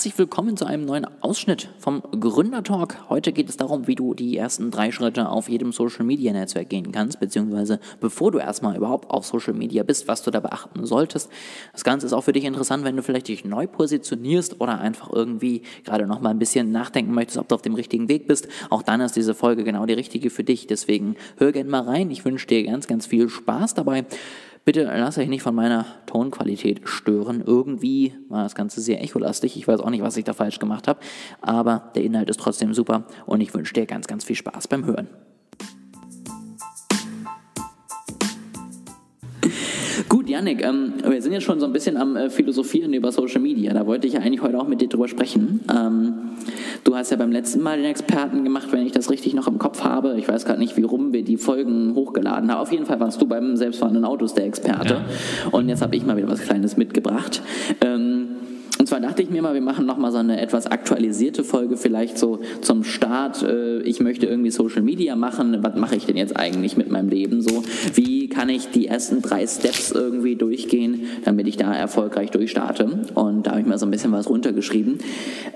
Herzlich willkommen zu einem neuen Ausschnitt vom Gründertalk. Heute geht es darum, wie du die ersten drei Schritte auf jedem Social Media Netzwerk gehen kannst, beziehungsweise bevor du erstmal überhaupt auf Social Media bist, was du da beachten solltest. Das Ganze ist auch für dich interessant, wenn du vielleicht dich neu positionierst oder einfach irgendwie gerade noch mal ein bisschen nachdenken möchtest, ob du auf dem richtigen Weg bist. Auch dann ist diese Folge genau die richtige für dich. Deswegen hör gerne mal rein. Ich wünsche dir ganz, ganz viel Spaß dabei. Bitte lasst euch nicht von meiner Tonqualität stören. Irgendwie war das Ganze sehr echolastig. Ich weiß auch nicht, was ich da falsch gemacht habe. Aber der Inhalt ist trotzdem super und ich wünsche dir ganz, ganz viel Spaß beim Hören. Yannick, ähm, wir sind jetzt schon so ein bisschen am äh, Philosophieren über Social Media. Da wollte ich ja eigentlich heute auch mit dir drüber sprechen. Ähm, du hast ja beim letzten Mal den Experten gemacht, wenn ich das richtig noch im Kopf habe. Ich weiß gerade nicht, wie rum wir die Folgen hochgeladen haben. Auf jeden Fall warst du beim selbstfahrenden Autos der Experte. Ja. Und jetzt habe ich mal wieder was Kleines mitgebracht. Ähm, dachte ich mir mal, wir machen nochmal so eine etwas aktualisierte Folge, vielleicht so zum Start. Äh, ich möchte irgendwie Social Media machen. Was mache ich denn jetzt eigentlich mit meinem Leben so? Wie kann ich die ersten drei Steps irgendwie durchgehen, damit ich da erfolgreich durchstarte? Und da habe ich mal so ein bisschen was runtergeschrieben.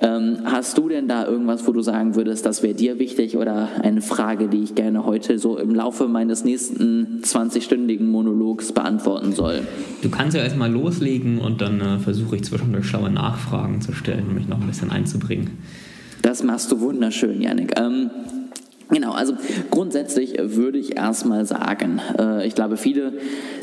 Ähm, hast du denn da irgendwas, wo du sagen würdest, das wäre dir wichtig oder eine Frage, die ich gerne heute so im Laufe meines nächsten 20-stündigen Monologs beantworten soll? Du kannst ja erstmal loslegen und dann äh, versuche ich zwischendurch schlaue Nachfragen zu stellen, mich noch ein bisschen einzubringen. Das machst du wunderschön, Janik. Ähm, Genau, also grundsätzlich würde ich erstmal sagen, äh, ich glaube, viele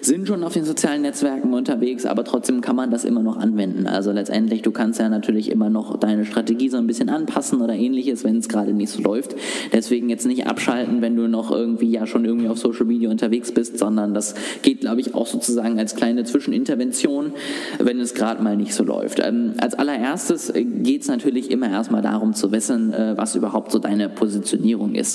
sind schon auf den sozialen Netzwerken unterwegs, aber trotzdem kann man das immer noch anwenden. Also letztendlich, du kannst ja natürlich immer noch deine Strategie so ein bisschen anpassen oder ähnliches, wenn es gerade nicht so läuft. Deswegen jetzt nicht abschalten, wenn du noch irgendwie ja schon irgendwie auf Social Media unterwegs bist, sondern das geht, glaube ich, auch sozusagen als kleine Zwischenintervention, wenn es gerade mal nicht so läuft. Ähm, als allererstes geht es natürlich immer erstmal darum zu wissen, äh, was überhaupt so deine Positionierung ist.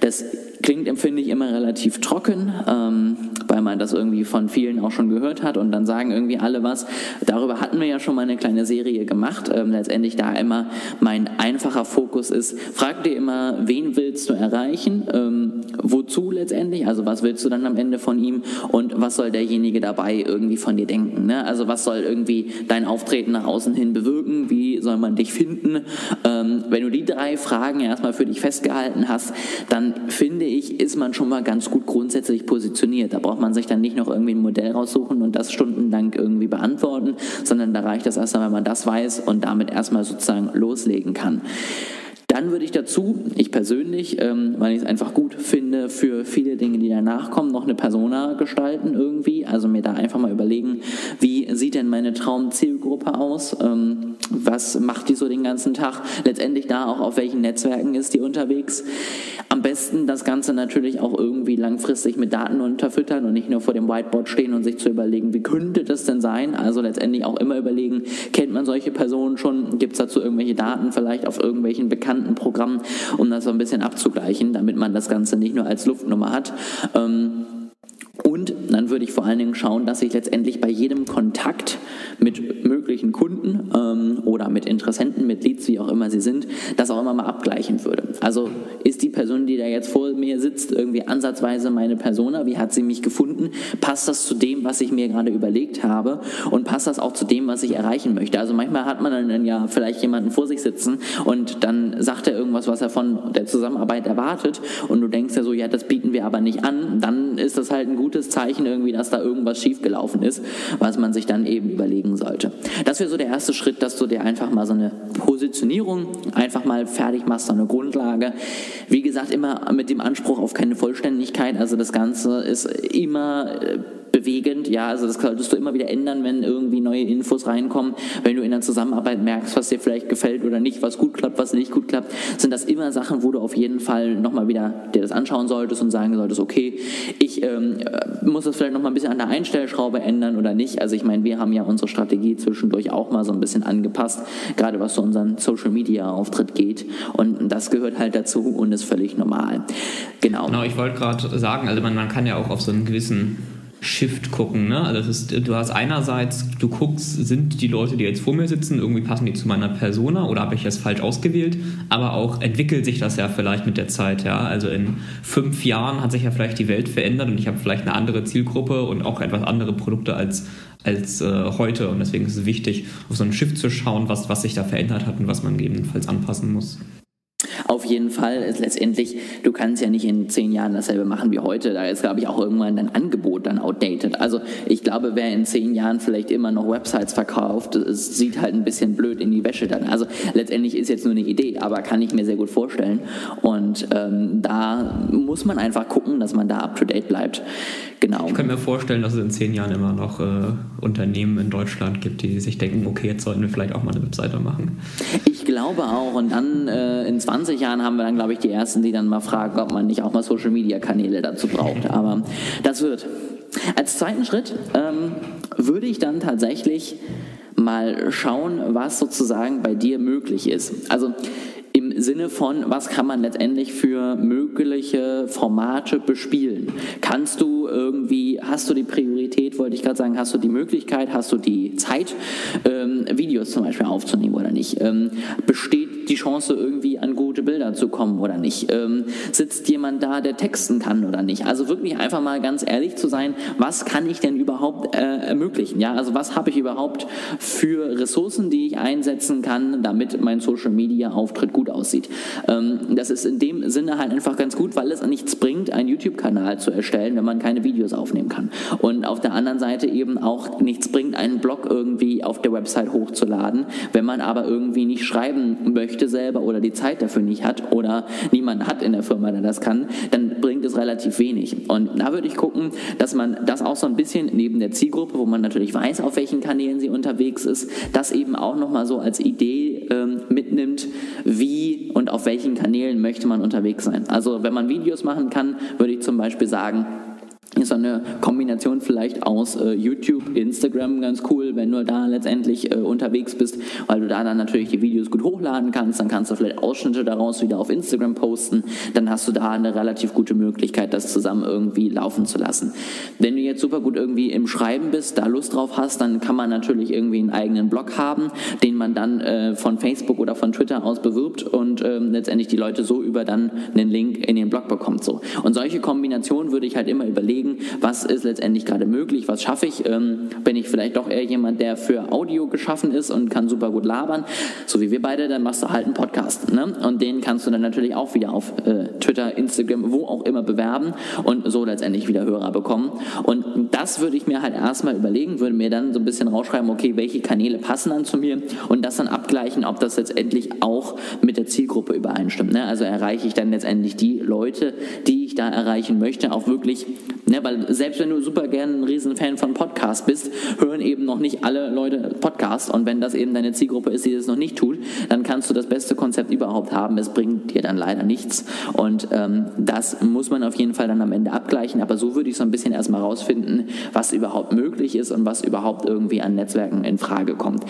Das klingt, empfinde ich, immer relativ trocken, ähm, weil man das irgendwie von vielen auch schon gehört hat und dann sagen irgendwie alle was. Darüber hatten wir ja schon mal eine kleine Serie gemacht. Ähm, letztendlich da immer mein einfacher Fokus ist, frag dir immer, wen willst du erreichen, ähm, wozu letztendlich, also was willst du dann am Ende von ihm und was soll derjenige dabei irgendwie von dir denken. Ne? Also was soll irgendwie dein Auftreten nach außen hin bewirken, wie soll man dich finden. Ähm, wenn du die drei Fragen erstmal für dich festgehalten hast, dann finde ich, ist man schon mal ganz gut grundsätzlich positioniert. Da braucht man sich dann nicht noch irgendwie ein Modell raussuchen und das stundenlang irgendwie beantworten, sondern da reicht das erstmal, wenn man das weiß und damit erstmal sozusagen loslegen kann. Dann würde ich dazu, ich persönlich, ähm, weil ich es einfach gut finde, für viele Dinge, die danach kommen, noch eine Persona gestalten irgendwie. Also mir da einfach mal überlegen, wie sieht denn meine Traumzielgruppe aus? Ähm, was macht die so den ganzen Tag? Letztendlich da auch auf welchen Netzwerken ist die unterwegs? Am besten das Ganze natürlich auch irgendwie langfristig mit Daten unterfüttern und nicht nur vor dem Whiteboard stehen und sich zu überlegen, wie könnte das denn sein? Also letztendlich auch immer überlegen, kennt man solche Personen schon? Gibt es dazu irgendwelche Daten vielleicht auf irgendwelchen bekannten bekannten Programm, um das so ein bisschen abzugleichen, damit man das Ganze nicht nur als Luftnummer hat. Ähm, und dann würde ich vor allen Dingen schauen, dass ich letztendlich bei jedem Kontakt mit möglichen Kunden ähm, oder mit Interessenten, mit Leads, wie auch immer sie sind, das auch immer mal abgleichen würde. Also ist die Person, die da jetzt vor mir sitzt, irgendwie ansatzweise meine Persona? Wie hat sie mich gefunden? Passt das zu dem, was ich mir gerade überlegt habe? Und passt das auch zu dem, was ich erreichen möchte? Also manchmal hat man dann ja vielleicht jemanden vor sich sitzen und dann sagt er irgendwas, was er von der Zusammenarbeit erwartet und du denkst ja so, ja, das bieten wir aber nicht an. Dann ist das halt ein gutes Zeichen irgendwie, dass da irgendwas schiefgelaufen ist, was man sich dann eben überlegen sollte. Das wäre so der erste Schritt, dass du dir einfach mal so eine Positionierung einfach mal fertig machst, so eine Grundlage. Wie gesagt, immer mit dem Anspruch auf keine Vollständigkeit. Also das Ganze ist immer äh, bewegend. Ja, also das solltest du immer wieder ändern, wenn irgendwie neue Infos reinkommen. Wenn du in der Zusammenarbeit merkst, was dir vielleicht gefällt oder nicht, was gut klappt, was nicht gut klappt, sind das immer Sachen, wo du auf jeden Fall nochmal wieder dir das anschauen solltest und sagen solltest, okay, ich ähm, muss das vielleicht nochmal ein bisschen an der Einstellschraube ändern oder nicht. Also ich meine, wir haben ja unsere Strategie zwischendurch auch mal so ein bisschen angepasst, gerade was so unseren Social Media Auftritt geht. Und das gehört halt dazu und ist völlig normal. Genau. Genau, ich wollte gerade sagen, also man, man kann ja auch auf so einen gewissen Shift gucken. Ne? Also ist, du hast einerseits, du guckst, sind die Leute, die jetzt vor mir sitzen, irgendwie passen die zu meiner Persona oder habe ich das falsch ausgewählt? Aber auch entwickelt sich das ja vielleicht mit der Zeit. Ja? Also in fünf Jahren hat sich ja vielleicht die Welt verändert und ich habe vielleicht eine andere Zielgruppe und auch etwas andere Produkte als, als äh, heute. Und deswegen ist es wichtig, auf so ein Shift zu schauen, was, was sich da verändert hat und was man gegebenenfalls anpassen muss. Auf jeden Fall ist letztendlich, du kannst ja nicht in zehn Jahren dasselbe machen wie heute. Da ist, glaube ich, auch irgendwann dein Angebot dann outdated. Also ich glaube, wer in zehn Jahren vielleicht immer noch Websites verkauft, sieht halt ein bisschen blöd in die Wäsche dann. Also letztendlich ist jetzt nur eine Idee, aber kann ich mir sehr gut vorstellen. Und ähm, da muss man einfach gucken, dass man da up to date bleibt. Genau. Ich kann mir vorstellen, dass es in zehn Jahren immer noch äh, Unternehmen in Deutschland gibt, die sich denken, okay, jetzt sollten wir vielleicht auch mal eine Webseite machen. Ich glaube auch. Und dann äh, in 20 Jahren haben wir dann, glaube ich, die Ersten, die dann mal fragen, ob man nicht auch mal Social-Media-Kanäle dazu braucht. Aber das wird. Als zweiten Schritt ähm, würde ich dann tatsächlich mal schauen, was sozusagen bei dir möglich ist. Also im Sinne von, was kann man letztendlich für mögliche Formate bespielen? Kannst du irgendwie, hast du die Priorität, wollte ich gerade sagen, hast du die Möglichkeit, hast du die Zeit, ähm, Videos zum Beispiel aufzunehmen oder nicht? Ähm, besteht die Chance, irgendwie an gute Bilder zu kommen oder nicht? Ähm, sitzt jemand da, der texten kann oder nicht? Also wirklich einfach mal ganz ehrlich zu sein, was kann ich denn überhaupt äh, ermöglichen? Ja, also was habe ich überhaupt für Ressourcen, die ich einsetzen kann, damit mein Social Media Auftritt gut aussieht? Ähm, das ist in dem Sinne halt einfach ganz gut, weil es nichts bringt, einen YouTube-Kanal zu erstellen, wenn man keine Videos aufnehmen kann. Und auf der anderen Seite eben auch nichts bringt, einen Blog irgendwie auf der Website hochzuladen, wenn man aber irgendwie nicht schreiben möchte selber oder die Zeit dafür nicht hat oder niemand hat in der Firma, der das kann, dann bringt es relativ wenig. Und da würde ich gucken, dass man das auch so ein bisschen neben der Zielgruppe, wo man natürlich weiß, auf welchen Kanälen sie unterwegs ist, das eben auch nochmal so als Idee ähm, mitnimmt, wie und auf welchen Kanälen möchte man unterwegs sein. Also wenn man Videos machen kann, würde ich zum Beispiel sagen, ist so eine Kombination vielleicht aus äh, YouTube, Instagram ganz cool, wenn du da letztendlich äh, unterwegs bist, weil du da dann natürlich die Videos gut hochladen kannst, dann kannst du vielleicht Ausschnitte daraus wieder auf Instagram posten, dann hast du da eine relativ gute Möglichkeit, das zusammen irgendwie laufen zu lassen. Wenn du jetzt super gut irgendwie im Schreiben bist, da Lust drauf hast, dann kann man natürlich irgendwie einen eigenen Blog haben, den man dann äh, von Facebook oder von Twitter aus bewirbt und ähm, letztendlich die Leute so über dann einen Link in den Blog bekommt. So. Und solche Kombinationen würde ich halt immer überlegen, überlegen, was ist letztendlich gerade möglich, was schaffe ich. Ähm, bin ich vielleicht doch eher jemand, der für Audio geschaffen ist und kann super gut labern, so wie wir beide, dann machst du halt einen Podcast. Ne? Und den kannst du dann natürlich auch wieder auf äh, Twitter, Instagram, wo auch immer bewerben und so letztendlich wieder Hörer bekommen. Und das würde ich mir halt erstmal überlegen, würde mir dann so ein bisschen rausschreiben, okay, welche Kanäle passen dann zu mir und das dann abgleichen, ob das letztendlich auch mit der Zielgruppe übereinstimmt. Ne? Also erreiche ich dann letztendlich die Leute, die ich da erreichen möchte, auch wirklich Ne, weil selbst wenn du super gerne ein Riesenfan von Podcasts bist, hören eben noch nicht alle Leute Podcasts. Und wenn das eben deine Zielgruppe ist, die das noch nicht tut, dann kannst du das beste Konzept überhaupt haben. Es bringt dir dann leider nichts. Und ähm, das muss man auf jeden Fall dann am Ende abgleichen. Aber so würde ich so ein bisschen erstmal rausfinden, was überhaupt möglich ist und was überhaupt irgendwie an Netzwerken in Frage kommt.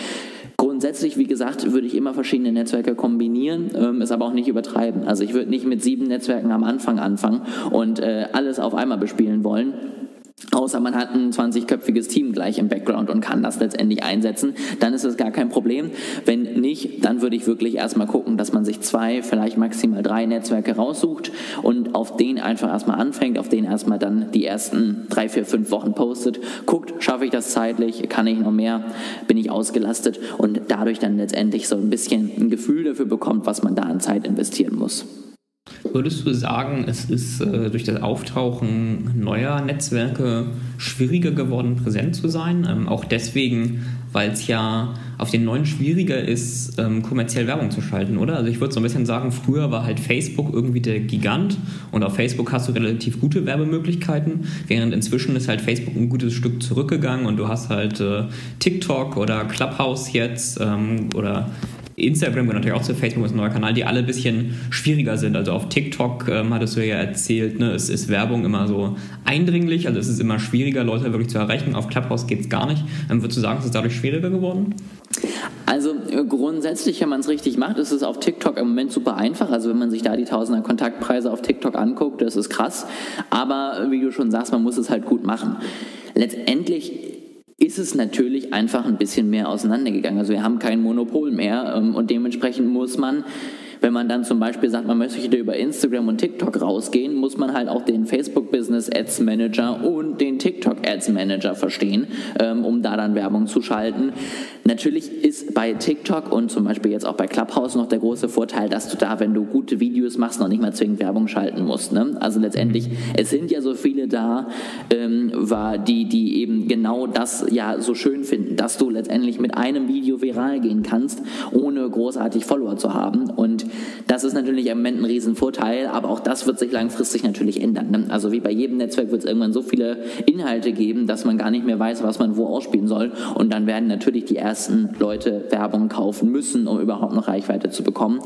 Grundsätzlich, wie gesagt, würde ich immer verschiedene Netzwerke kombinieren, ähm, es aber auch nicht übertreiben. Also ich würde nicht mit sieben Netzwerken am Anfang anfangen und äh, alles auf einmal bespielen wollen. Außer man hat ein 20-köpfiges Team gleich im Background und kann das letztendlich einsetzen, dann ist es gar kein Problem. Wenn nicht, dann würde ich wirklich erstmal gucken, dass man sich zwei, vielleicht maximal drei Netzwerke raussucht und auf den einfach erstmal anfängt, auf den erstmal dann die ersten drei, vier, fünf Wochen postet, guckt, schaffe ich das zeitlich, kann ich noch mehr, bin ich ausgelastet und dadurch dann letztendlich so ein bisschen ein Gefühl dafür bekommt, was man da an Zeit investieren muss. Würdest du sagen, es ist äh, durch das Auftauchen neuer Netzwerke schwieriger geworden, präsent zu sein? Ähm, auch deswegen, weil es ja auf den neuen schwieriger ist, ähm, kommerziell Werbung zu schalten, oder? Also ich würde so ein bisschen sagen, früher war halt Facebook irgendwie der Gigant und auf Facebook hast du relativ gute Werbemöglichkeiten, während inzwischen ist halt Facebook ein gutes Stück zurückgegangen und du hast halt äh, TikTok oder Clubhouse jetzt ähm, oder Instagram gehört natürlich auch zu Facebook, ist ein neuer Kanal, die alle ein bisschen schwieriger sind. Also auf TikTok ähm, hattest du ja erzählt, ne, es ist Werbung immer so eindringlich, also es ist immer schwieriger, Leute wirklich zu erreichen. Auf Clubhouse geht es gar nicht. Ähm, würdest du sagen, es ist dadurch schwieriger geworden? Also äh, grundsätzlich, wenn man es richtig macht, ist es auf TikTok im Moment super einfach. Also wenn man sich da die Tausender Kontaktpreise auf TikTok anguckt, das ist krass. Aber wie du schon sagst, man muss es halt gut machen. Letztendlich ist es natürlich einfach ein bisschen mehr auseinandergegangen. Also wir haben kein Monopol mehr ähm, und dementsprechend muss man wenn man dann zum Beispiel sagt, man möchte über Instagram und TikTok rausgehen, muss man halt auch den Facebook Business Ads Manager und den TikTok Ads Manager verstehen, ähm, um da dann Werbung zu schalten. Natürlich ist bei TikTok und zum Beispiel jetzt auch bei Clubhouse noch der große Vorteil, dass du da, wenn du gute Videos machst, noch nicht mal zwingend Werbung schalten musst. Ne? Also letztendlich, es sind ja so viele da, ähm, war die, die eben genau das ja so schön finden, dass du letztendlich mit einem Video viral gehen kannst, ohne großartig Follower zu haben. Und das ist natürlich im Moment ein Riesenvorteil, aber auch das wird sich langfristig natürlich ändern. Ne? Also wie bei jedem Netzwerk wird es irgendwann so viele Inhalte geben, dass man gar nicht mehr weiß, was man wo ausspielen soll. Und dann werden natürlich die ersten Leute Werbung kaufen müssen, um überhaupt noch Reichweite zu bekommen.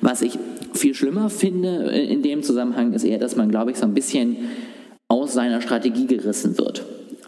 Was ich viel schlimmer finde in dem Zusammenhang ist eher, dass man, glaube ich, so ein bisschen aus seiner Strategie gerissen wird.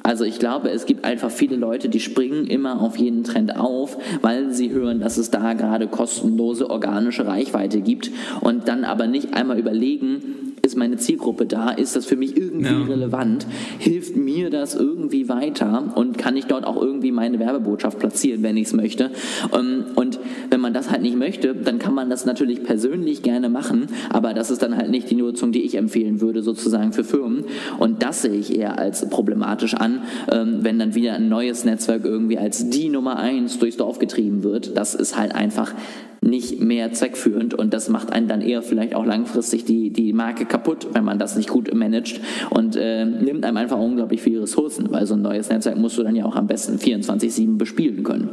Also ich glaube, es gibt einfach viele Leute, die springen immer auf jeden Trend auf, weil sie hören, dass es da gerade kostenlose organische Reichweite gibt und dann aber nicht einmal überlegen, ist meine Zielgruppe da? Ist das für mich irgendwie ja. relevant? Hilft mir das irgendwie weiter? Und kann ich dort auch irgendwie meine Werbebotschaft platzieren, wenn ich es möchte? Ähm, und wenn man das halt nicht möchte, dann kann man das natürlich persönlich gerne machen, aber das ist dann halt nicht die Nutzung, die ich empfehlen würde, sozusagen für Firmen. Und das sehe ich eher als problematisch an, ähm, wenn dann wieder ein neues Netzwerk irgendwie als die Nummer eins durchs Dorf getrieben wird. Das ist halt einfach nicht mehr zweckführend und das macht einen dann eher vielleicht auch langfristig die, die Marke kaputt, wenn man das nicht gut managt und äh, nimmt einem einfach unglaublich viele Ressourcen, weil so ein neues Netzwerk musst du dann ja auch am besten 24-7 bespielen können.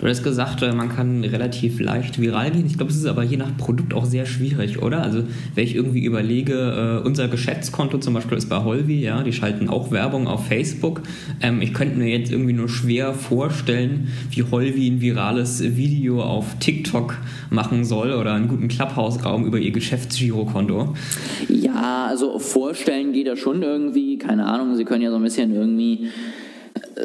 Du hast gesagt, äh, man kann relativ leicht viral gehen. Ich glaube, es ist aber je nach Produkt auch sehr schwierig, oder? Also, wenn ich irgendwie überlege, äh, unser Geschäftskonto zum Beispiel ist bei Holvi, ja, die schalten auch Werbung auf Facebook. Ähm, ich könnte mir jetzt irgendwie nur schwer vorstellen, wie Holvi ein virales Video auf TikTok machen soll oder einen guten Clubhouse-Raum über ihr Geschäftsgirokonto. Ja, also vorstellen geht das schon irgendwie. Keine Ahnung, sie können ja so ein bisschen irgendwie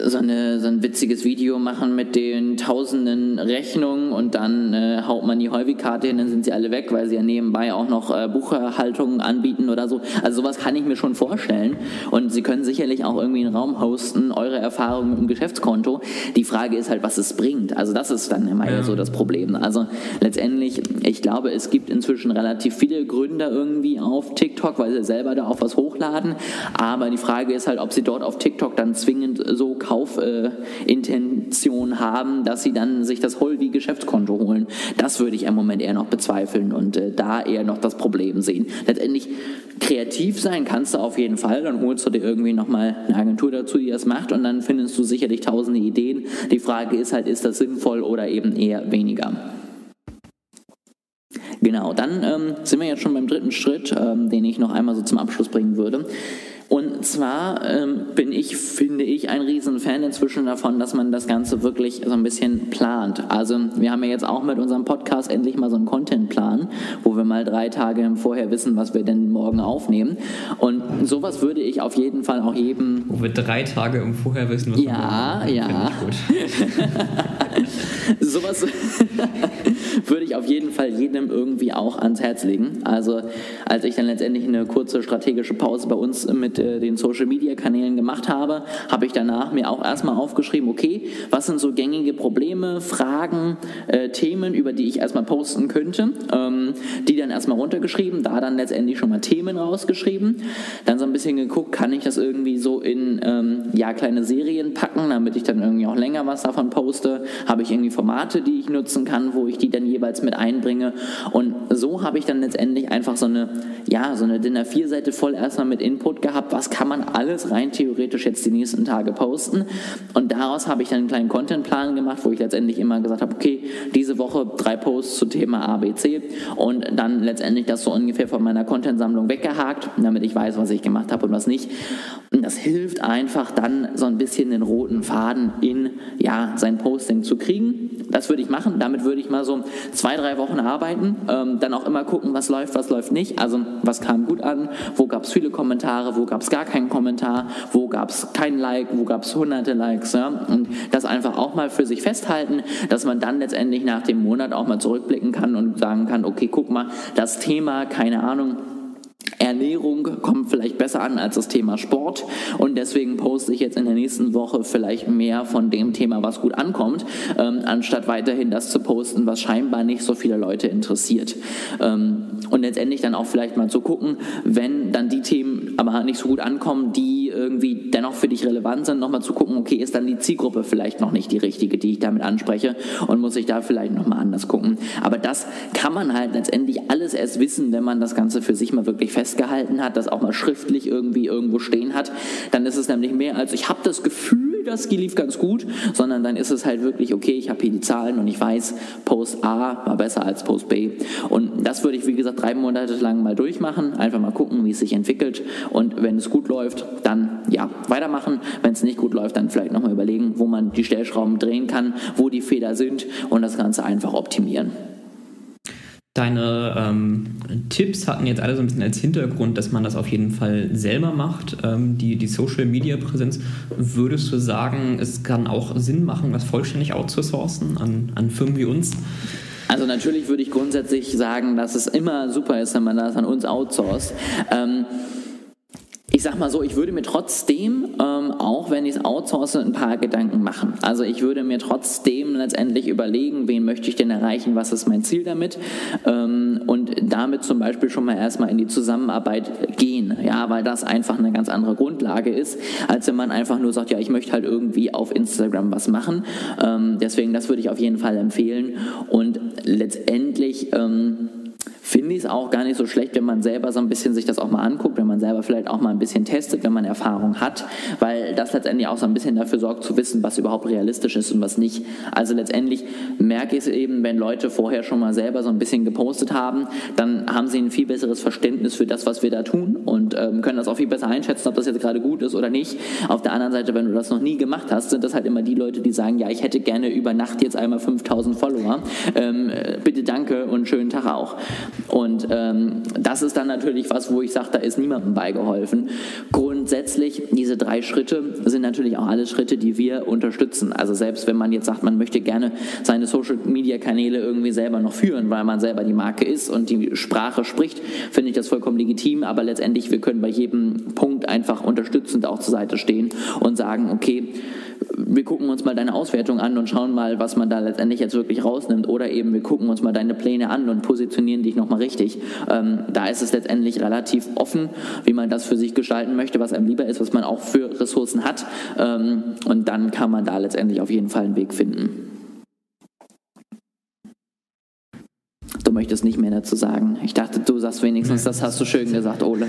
so, eine, so ein witziges Video machen mit den tausenden Rechnungen und dann äh, haut man die Häufigkarte hin, dann sind sie alle weg, weil sie ja nebenbei auch noch äh, Buchhaltungen anbieten oder so. Also sowas kann ich mir schon vorstellen und sie können sicherlich auch irgendwie einen Raum hosten, eure Erfahrungen mit dem Geschäftskonto. Die Frage ist halt, was es bringt. Also das ist dann immer ja. so das Problem. Also letztendlich, ich glaube, es gibt inzwischen relativ viele Gründer irgendwie auf TikTok, weil sie selber da auch was hochladen. Aber die Frage ist halt, ob sie dort auf TikTok dann zwingend so Kaufintention äh, haben, dass sie dann sich das Holvi Geschäftskonto holen. Das würde ich im Moment eher noch bezweifeln und äh, da eher noch das Problem sehen. Letztendlich kreativ sein kannst du auf jeden Fall, dann holst du dir irgendwie nochmal eine Agentur dazu, die das macht und dann findest du sicherlich tausende Ideen. Die Frage ist halt, ist das sinnvoll oder eben eher weniger? Genau, dann ähm, sind wir jetzt schon beim dritten Schritt, ähm, den ich noch einmal so zum Abschluss bringen würde. Und zwar ähm, bin ich, finde ich, ein Riesenfan inzwischen davon, dass man das Ganze wirklich so ein bisschen plant. Also wir haben ja jetzt auch mit unserem Podcast endlich mal so einen Contentplan, wo wir mal drei Tage vorher wissen, was wir denn morgen aufnehmen. Und sowas würde ich auf jeden Fall auch jedem... Wo wir drei Tage im Vorher wissen, was ja, wir morgen aufnehmen. Ja, ja. sowas würde ich auf jeden Fall jedem irgendwie auch ans Herz legen. Also als ich dann letztendlich eine kurze strategische Pause bei uns mit den Social Media Kanälen gemacht habe, habe ich danach mir auch erstmal aufgeschrieben, okay, was sind so gängige Probleme, Fragen, äh, Themen, über die ich erstmal posten könnte, ähm, die dann erstmal runtergeschrieben, da dann letztendlich schon mal Themen rausgeschrieben, dann so ein bisschen geguckt, kann ich das irgendwie so in ähm, ja kleine Serien packen, damit ich dann irgendwie auch länger was davon poste, habe ich irgendwie Formate, die ich nutzen kann, wo ich die dann jeweils mit einbringe? Und so habe ich dann letztendlich einfach so eine ja so eine DIN A4 Seite voll erstmal mit Input gehabt was kann kann man alles rein theoretisch jetzt die nächsten Tage posten. Und daraus habe ich dann einen kleinen Contentplan gemacht, wo ich letztendlich immer gesagt habe, okay, diese Woche drei Posts zu Thema ABC und dann letztendlich das so ungefähr von meiner Contentsammlung weggehakt, damit ich weiß, was ich gemacht habe und was nicht. Das hilft einfach dann so ein bisschen den roten Faden in ja, sein Posting zu kriegen. Das würde ich machen. Damit würde ich mal so zwei, drei Wochen arbeiten. Ähm, dann auch immer gucken, was läuft, was läuft nicht. Also was kam gut an, wo gab es viele Kommentare, wo gab es gar keinen Kommentar, wo gab es kein Like, wo gab es hunderte Likes. Ja? Und das einfach auch mal für sich festhalten, dass man dann letztendlich nach dem Monat auch mal zurückblicken kann und sagen kann, okay, guck mal, das Thema, keine Ahnung, Ernährung kommt vielleicht besser an als das Thema Sport und deswegen poste ich jetzt in der nächsten Woche vielleicht mehr von dem Thema, was gut ankommt, ähm, anstatt weiterhin das zu posten, was scheinbar nicht so viele Leute interessiert. Ähm, und letztendlich dann auch vielleicht mal zu gucken, wenn dann die Themen aber nicht so gut ankommen, die irgendwie dennoch für dich relevant sind, nochmal zu gucken, okay, ist dann die Zielgruppe vielleicht noch nicht die richtige, die ich damit anspreche und muss ich da vielleicht nochmal anders gucken. Aber das kann man halt letztendlich alles erst wissen, wenn man das Ganze für sich mal wirklich festgehalten hat, das auch mal schriftlich irgendwie irgendwo stehen hat. Dann ist es nämlich mehr als, ich habe das Gefühl, das lief ganz gut, sondern dann ist es halt wirklich, okay, ich habe hier die Zahlen und ich weiß, Post A war besser als Post B. Und das würde ich, wie gesagt, drei Monate lang mal durchmachen, einfach mal gucken, wie es sich entwickelt. Und wenn es gut läuft, dann ja, weitermachen. Wenn es nicht gut läuft, dann vielleicht nochmal überlegen, wo man die Stellschrauben drehen kann, wo die Fehler sind und das Ganze einfach optimieren. Deine ähm, Tipps hatten jetzt alle so ein bisschen als Hintergrund, dass man das auf jeden Fall selber macht, ähm, die, die Social Media Präsenz. Würdest du sagen, es kann auch Sinn machen, das vollständig outzusourcen an, an Firmen wie uns? Also natürlich würde ich grundsätzlich sagen, dass es immer super ist, wenn man das an uns outsourced. Ähm, ich sag mal so, ich würde mir trotzdem, ähm, auch wenn ich es outsource, ein paar Gedanken machen. Also ich würde mir trotzdem letztendlich überlegen, wen möchte ich denn erreichen, was ist mein Ziel damit ähm, und damit zum Beispiel schon mal erstmal in die Zusammenarbeit gehen, ja, weil das einfach eine ganz andere Grundlage ist, als wenn man einfach nur sagt, ja, ich möchte halt irgendwie auf Instagram was machen. Ähm, deswegen, das würde ich auf jeden Fall empfehlen und letztendlich ähm, finde ich es auch gar nicht so schlecht, wenn man selber so ein bisschen sich das auch mal anguckt, wenn man selber vielleicht auch mal ein bisschen testet, wenn man Erfahrung hat, weil das letztendlich auch so ein bisschen dafür sorgt zu wissen, was überhaupt realistisch ist und was nicht. Also letztendlich merke ich es eben, wenn Leute vorher schon mal selber so ein bisschen gepostet haben, dann haben sie ein viel besseres Verständnis für das, was wir da tun und ähm, können das auch viel besser einschätzen, ob das jetzt gerade gut ist oder nicht. Auf der anderen Seite, wenn du das noch nie gemacht hast, sind das halt immer die Leute, die sagen, ja, ich hätte gerne über Nacht jetzt einmal 5000 Follower. Ähm, bitte danke und schönen Tag auch. Und ähm, das ist dann natürlich was, wo ich sage, da ist niemandem beigeholfen. Grundsätzlich, diese drei Schritte sind natürlich auch alle Schritte, die wir unterstützen. Also selbst wenn man jetzt sagt, man möchte gerne seine Social-Media-Kanäle irgendwie selber noch führen, weil man selber die Marke ist und die Sprache spricht, finde ich das vollkommen legitim. Aber letztendlich, wir können bei jedem Punkt einfach unterstützend auch zur Seite stehen und sagen, okay, wir gucken uns mal deine Auswertung an und schauen mal, was man da letztendlich jetzt wirklich rausnimmt. Oder eben, wir gucken uns mal deine Pläne an und positionieren dich nochmal richtig. Ähm, da ist es letztendlich relativ offen, wie man das für sich gestalten möchte, was einem lieber ist, was man auch für Ressourcen hat. Ähm, und dann kann man da letztendlich auf jeden Fall einen Weg finden. Du möchtest nicht mehr dazu sagen. Ich dachte, du sagst wenigstens, das hast du schön gesagt, Ole.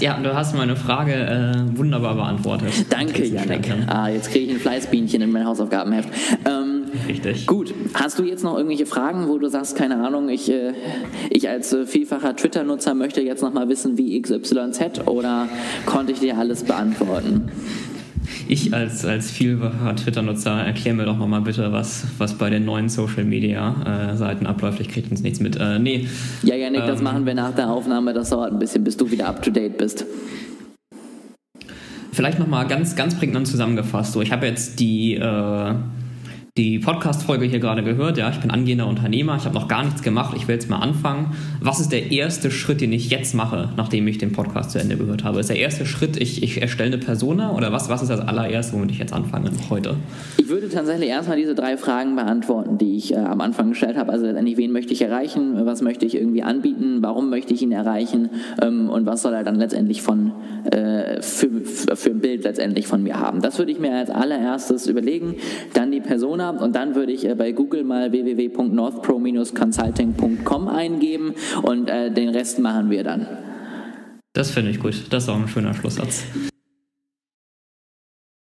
Ja, du hast meine Frage äh, wunderbar beantwortet. Danke, Janek. Ah, jetzt kriege ich ein Fleißbienchen in mein Hausaufgabenheft. Ähm, Richtig. Gut, hast du jetzt noch irgendwelche Fragen, wo du sagst, keine Ahnung, ich, äh, ich als äh, vielfacher Twitter-Nutzer möchte jetzt noch mal wissen, wie XYZ oder konnte ich dir alles beantworten? Ich als, als vielfacher Twitter-Nutzer erkläre mir doch mal bitte, was, was bei den neuen Social-Media-Seiten abläuft. Ich kriege uns nichts mit. Äh, nee. Ja, Janik, ähm, das machen wir nach der Aufnahme. Das dauert ein bisschen, bis du wieder up-to-date bist. Vielleicht nochmal ganz, ganz prägnant zusammengefasst. So, ich habe jetzt die... Äh, die Podcast-Folge hier gerade gehört. Ja, ich bin angehender Unternehmer, ich habe noch gar nichts gemacht, ich will jetzt mal anfangen. Was ist der erste Schritt, den ich jetzt mache, nachdem ich den Podcast zu Ende gehört habe? Ist der erste Schritt, ich, ich erstelle eine Persona oder was, was ist das allererste, womit ich jetzt anfange heute? Ich würde tatsächlich erstmal diese drei Fragen beantworten, die ich äh, am Anfang gestellt habe. Also letztendlich, wen möchte ich erreichen, was möchte ich irgendwie anbieten, warum möchte ich ihn erreichen ähm, und was soll er dann letztendlich von, äh, für, für ein Bild letztendlich von mir haben. Das würde ich mir als allererstes überlegen. Dann die Persona und dann würde ich äh, bei Google mal www.northpro-consulting.com eingeben und äh, den Rest machen wir dann. Das finde ich gut. Das ist auch ein schöner Schlusssatz.